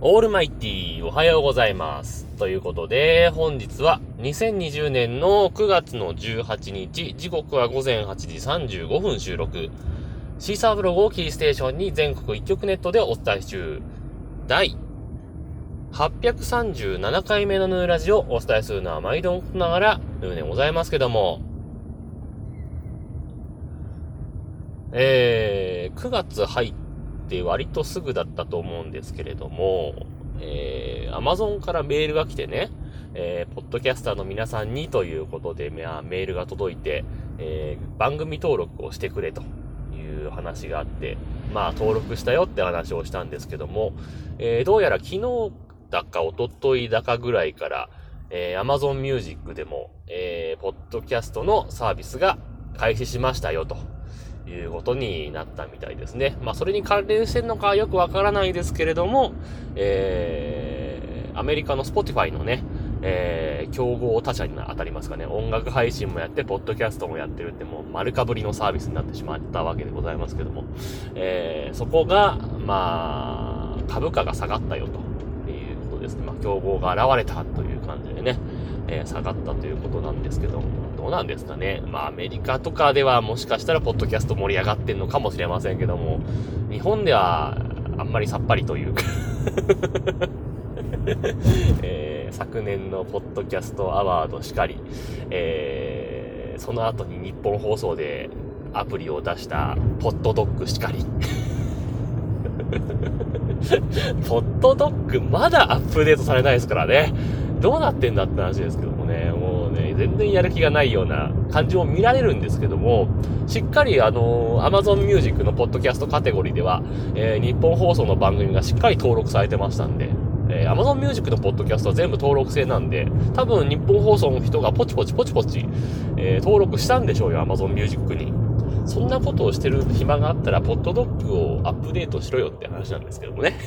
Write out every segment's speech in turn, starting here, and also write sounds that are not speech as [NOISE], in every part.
オールマイティーおはようございます。ということで、本日は2020年の9月の18日、時刻は午前8時35分収録。シーサーブログをキーステーションに全国一曲ネットでお伝え中。第837回目のヌーラジオをお伝えするのは毎度ながらヌーでございますけども、えー、9月入っって割とすぐだったと思うんですけれども、えー、Amazon からメールが来てね、えー、ポッドキャスターの皆さんにということで、まあ、メールが届いて、えー、番組登録をしてくれという話があって、まあ、登録したよって話をしたんですけども、えー、どうやら昨日だか一昨日だかぐらいから、えー、Amazon Music でも、えー、ポッドキャストのサービスが開始しましたよと。いうことになったみたいですね。まあ、それに関連してんのかよくわからないですけれども、えー、アメリカの Spotify のね、えー、競合他社に当たりますかね。音楽配信もやって、ポッドキャストもやってるって、もう丸かぶりのサービスになってしまったわけでございますけども、えー、そこが、まあ、株価が下がったよということですね。まあ、競合が現れたという感じでね、えー、下がったということなんですけども、どうなんですかね。まあ、アメリカとかではもしかしたらポッドキャスト盛り上がってんのかもしれませんけども、日本ではあんまりさっぱりというか [LAUGHS] えー、昨年のポッドキャストアワードしかり、えー、その後に日本放送でアプリを出したポッドドッグしかり。[LAUGHS] ポッドドッグまだアップデートされないですからね。どうなってんだって話ですけどもね、ね、全然やる気がないような感じも見られるんですけども、しっかりあの、Amazon Music のポッドキャストカテゴリーでは、えー、日本放送の番組がしっかり登録されてましたんで、えー、Amazon Music のポッドキャストは全部登録制なんで、多分日本放送の人がポチポチポチポチ、えー、登録したんでしょうよ、Amazon Music に。そんなことをしてる暇があったら、ポッドドッグをアップデートしろよって話なんですけどもね。[LAUGHS]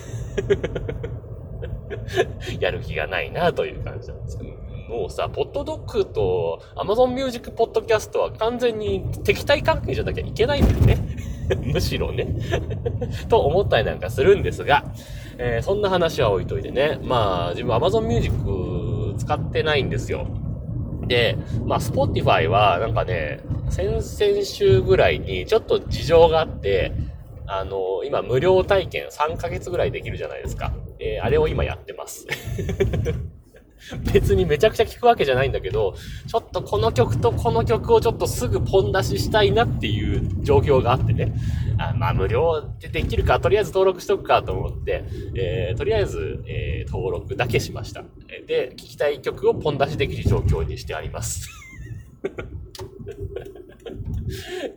やる気がないなという感じなんですけど。もうさ、ポッドドッグと Amazon Music ポッドキャストは完全に敵対関係じゃなきゃいけないんだよね。[LAUGHS] むしろね [LAUGHS] と思ったりなんかするんですが、えー、そんな話は置いといてね。まあ、自分 Amazon Music 使ってないんですよ。で、まあ、Spotify はなんかね、先々週ぐらいにちょっと事情があって、あの、今無料体験3ヶ月ぐらいできるじゃないですか。えー、あれを今やってます。[LAUGHS] [LAUGHS] 別にめちゃくちゃ聴くわけじゃないんだけど、ちょっとこの曲とこの曲をちょっとすぐポン出ししたいなっていう状況があってね。あまあ無料でできるか、とりあえず登録しとくかと思って、えー、とりあえず、えー、登録だけしました。で、聴きたい曲をポン出しできる状況にしてあります。[LAUGHS]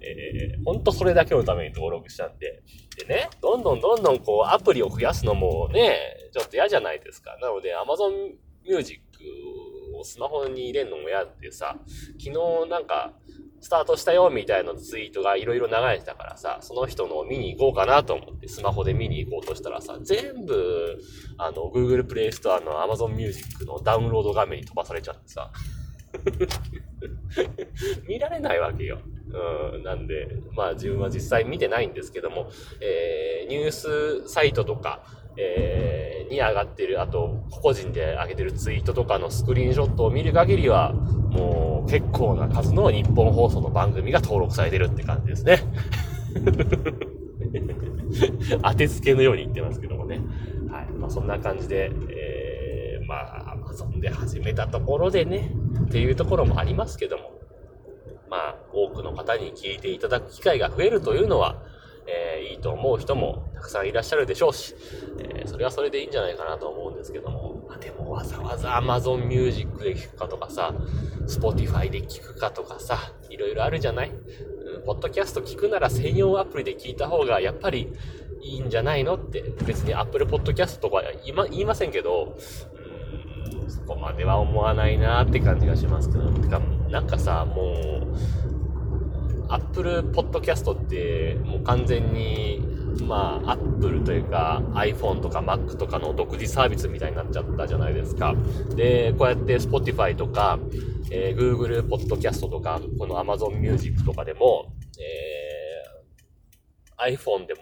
えー、ほんとそれだけのために登録したんで。でね、どんどんどんどんこうアプリを増やすのもね、ちょっと嫌じゃないですか。なので Amazon Music をスマホに入れるのも嫌でさ、昨日なんか、スタートしたよみたいなツイートがいろいろ流れてたからさ、その人のを見に行こうかなと思ってスマホで見に行こうとしたらさ、全部、あの、Google Play Store の Amazon Music のダウンロード画面に飛ばされちゃってさ、[LAUGHS] 見られないわけよ。うん、なんで、まあ自分は実際見てないんですけども、えー、ニュースサイトとか、えー、に上がってる、あと、個々人で上げてるツイートとかのスクリーンショットを見る限りは、もう結構な数の日本放送の番組が登録されてるって感じですね。[LAUGHS] 当てつけのように言ってますけどもね。はい。まあそんな感じで、えー、まあ、アマゾンで始めたところでね、っていうところもありますけども、まあ、多くの方に聞いていただく機会が増えるというのは、えー、いいと思う人もたくさんいらっしゃるでしょうし、えー、それはそれでいいんじゃないかなと思うんですけども、まあ、でもわざわざ Amazon Music で聞くかとかさ、Spotify で聞くかとかさ、いろいろあるじゃない？ポッドキャスト聞くなら専用アプリで聞いた方がやっぱりいいんじゃないのって、別に Apple Podcast とか言いま言いませんけど、うんそこまでは思わないなって感じがしますけど、てか、なんかさ、もう、Apple Podcast ってもう完全に、まあ、Apple というか iPhone とか Mac とかの独自サービスみたいになっちゃったじゃないですか。で、こうやって Spotify とか、えー、Google Podcast とか、この Amazon Music とかでも、え iPhone でも、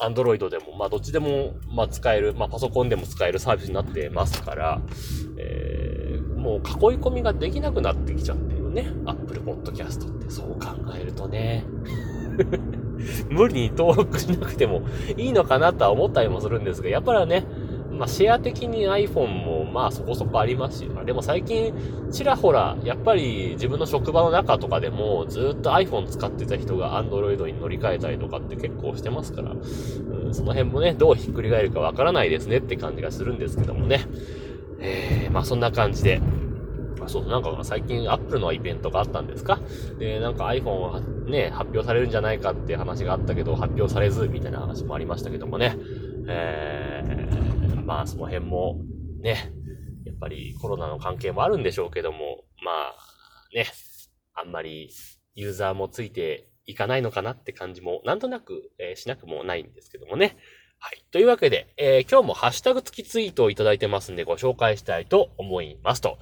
Android でも、まあ、どっちでも、まあ、使える、まあ、パソコンでも使えるサービスになってますから、えー、もう囲い込みができなくなってきちゃってるよね。Apple Podcast って、そう考えるとね。[LAUGHS] 無理に登録しなくてもいいのかなとは思ったりもするんですが、やっぱりね、まあ、シェア的に iPhone も、まあ、そこそこありますし、でも最近、ちらほら、やっぱり自分の職場の中とかでも、ずっと iPhone 使ってた人が Android に乗り換えたりとかって結構してますから、うん、その辺もね、どうひっくり返るかわからないですねって感じがするんですけどもね。えー、まあそんな感じで、そう、なんか最近 Apple のイベントがあったんですか？で、なんか iPhone はね、発表されるんじゃないかっていう話があったけど、発表されず、みたいな話もありましたけどもね。えー、まあその辺も、ね、やっぱりコロナの関係もあるんでしょうけども、まあ、ね、あんまりユーザーもついていかないのかなって感じも、なんとなく、えー、しなくもないんですけどもね。はい。というわけで、えー、今日もハッシュタグ付きツイートをいただいてますんでご紹介したいと思いますと。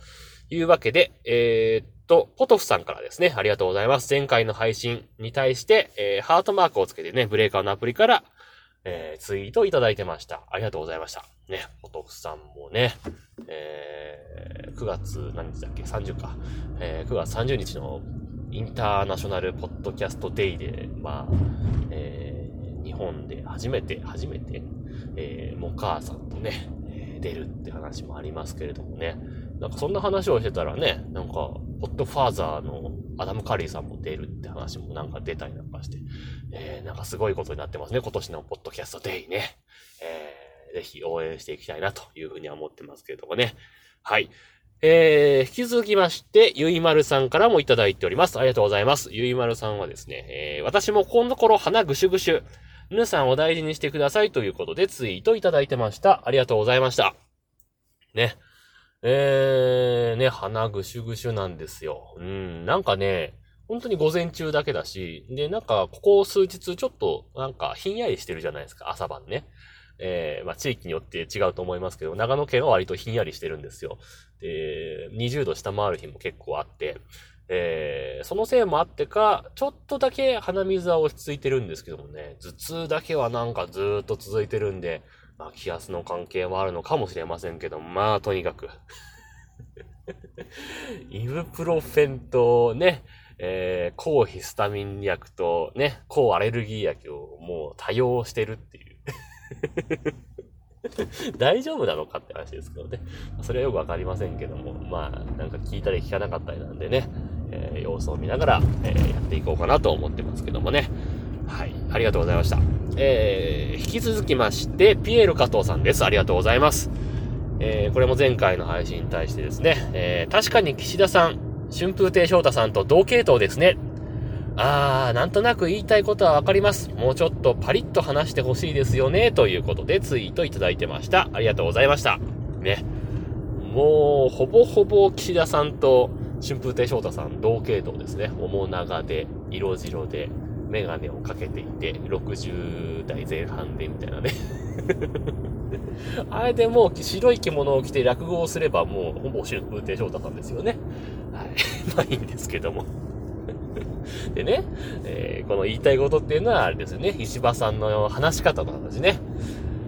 いうわけで、えー、っと、ポトフさんからですね、ありがとうございます。前回の配信に対して、えー、ハートマークをつけてね、ブレーカーのアプリから、えー、ツイートいただいてました。ありがとうございました。ね、ポトフさんもね、えー、9月何日だっけ ?30 か。えー、9月30日のインターナショナルポッドキャストデイで、まあ、えー、日本で初めて、初めて、えー、モカーさんとね、出るって話もありますけれどもね。なんかそんな話をしてたらね、なんか、ポッドファーザーのアダム・カリーさんも出るって話もなんか出たりなんかして、えー、なんかすごいことになってますね、今年のポッドキャストデイね。えー、ぜひ応援していきたいなというふうには思ってますけれどもね。はい。えー、引き続きまして、ゆいまるさんからもいただいております。ありがとうございます。ゆいまるさんはですね、えー、私もこの頃鼻ぐしゅぐしゅ。皆さんお大事にしてくださいということでツイートいただいてました。ありがとうございました。ね。えー、ね、鼻ぐしゅぐしゅなんですよ。うん、なんかね、本当に午前中だけだし、で、なんか、ここ数日ちょっと、なんか、ひんやりしてるじゃないですか、朝晩ね。えー、まあ、地域によって違うと思いますけど、長野県は割とひんやりしてるんですよ。で、20度下回る日も結構あって、えー、そのせいもあってか、ちょっとだけ鼻水は落ち着いてるんですけどもね、頭痛だけはなんかずーっと続いてるんで、まあ、気圧の関係もあるのかもしれませんけど、まあ、とにかく [LAUGHS] イブプロフェンとね、えー、抗ヒスタミン薬とね、抗アレルギー薬をもう多用してるっていう [LAUGHS] 大丈夫なのかって話ですけどね。それはよくわかりませんけども、まあ、なんか聞いたり聞かなかったりなんでね、えー、様子を見ながら、えー、やっていこうかなと思ってますけどもね。はい。ありがとうございました。えー、引き続きまして、ピエール加藤さんです。ありがとうございます。えー、これも前回の配信に対してですね、えー、確かに岸田さん、春風亭昇太さんと同系統ですね。あー、なんとなく言いたいことはわかります。もうちょっとパリッと話してほしいですよね。ということでツイートいただいてました。ありがとうございました。ね。もう、ほぼほぼ岸田さんと春風亭昇太さん同系統ですね。面長で、色白で、メガネをかけていて、60代前半でみたいなね [LAUGHS] あれでもう白い着物を着て落語をすればもうほぼ春風亭昇太さんですよね。はい。[LAUGHS] まあいいんですけども [LAUGHS] でね、えー、この言いたいことっていうのはあれですよね。石破さんの話し方の話ね。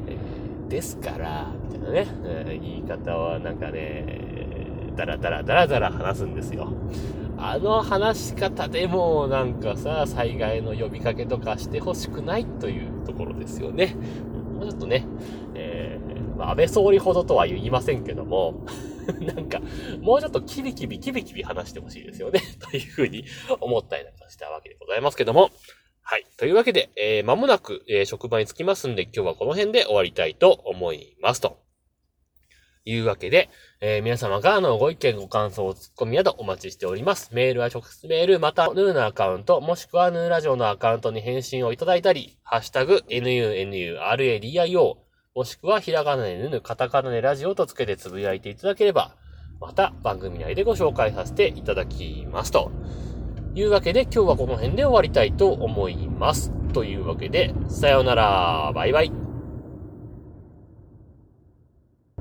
えー、ですから、みたいなね、えー、言い方はなんかね、だらだらだらだら話すんですよ。あの話し方でもなんかさ、災害の呼びかけとかしてほしくないというところですよね。もうちょっとね、えー、まあ、安倍総理ほどとは言いませんけども、[LAUGHS] なんか、もうちょっとキビキビキビキビ話してほしいですよね。[LAUGHS] というふうに思ったりなんかしたわけでございますけども。はい。というわけで、えー、間もなく、えー、職場に着きますんで、今日はこの辺で終わりたいと思いますと。いうわけで、えー、皆様からのご意見、ご感想、ツッコミなどお待ちしております。メールは直接メール、また、ヌーのアカウント、もしくはヌーラジオのアカウントに返信をいただいたり、ハッシュタグ、nunuradio、もしくはひらがなでぬぬ、カタカナでラジオとつけてつぶやいていただければ、また番組内でご紹介させていただきますと。いうわけで今日はこの辺で終わりたいと思います。というわけで、さようなら、バイバイ。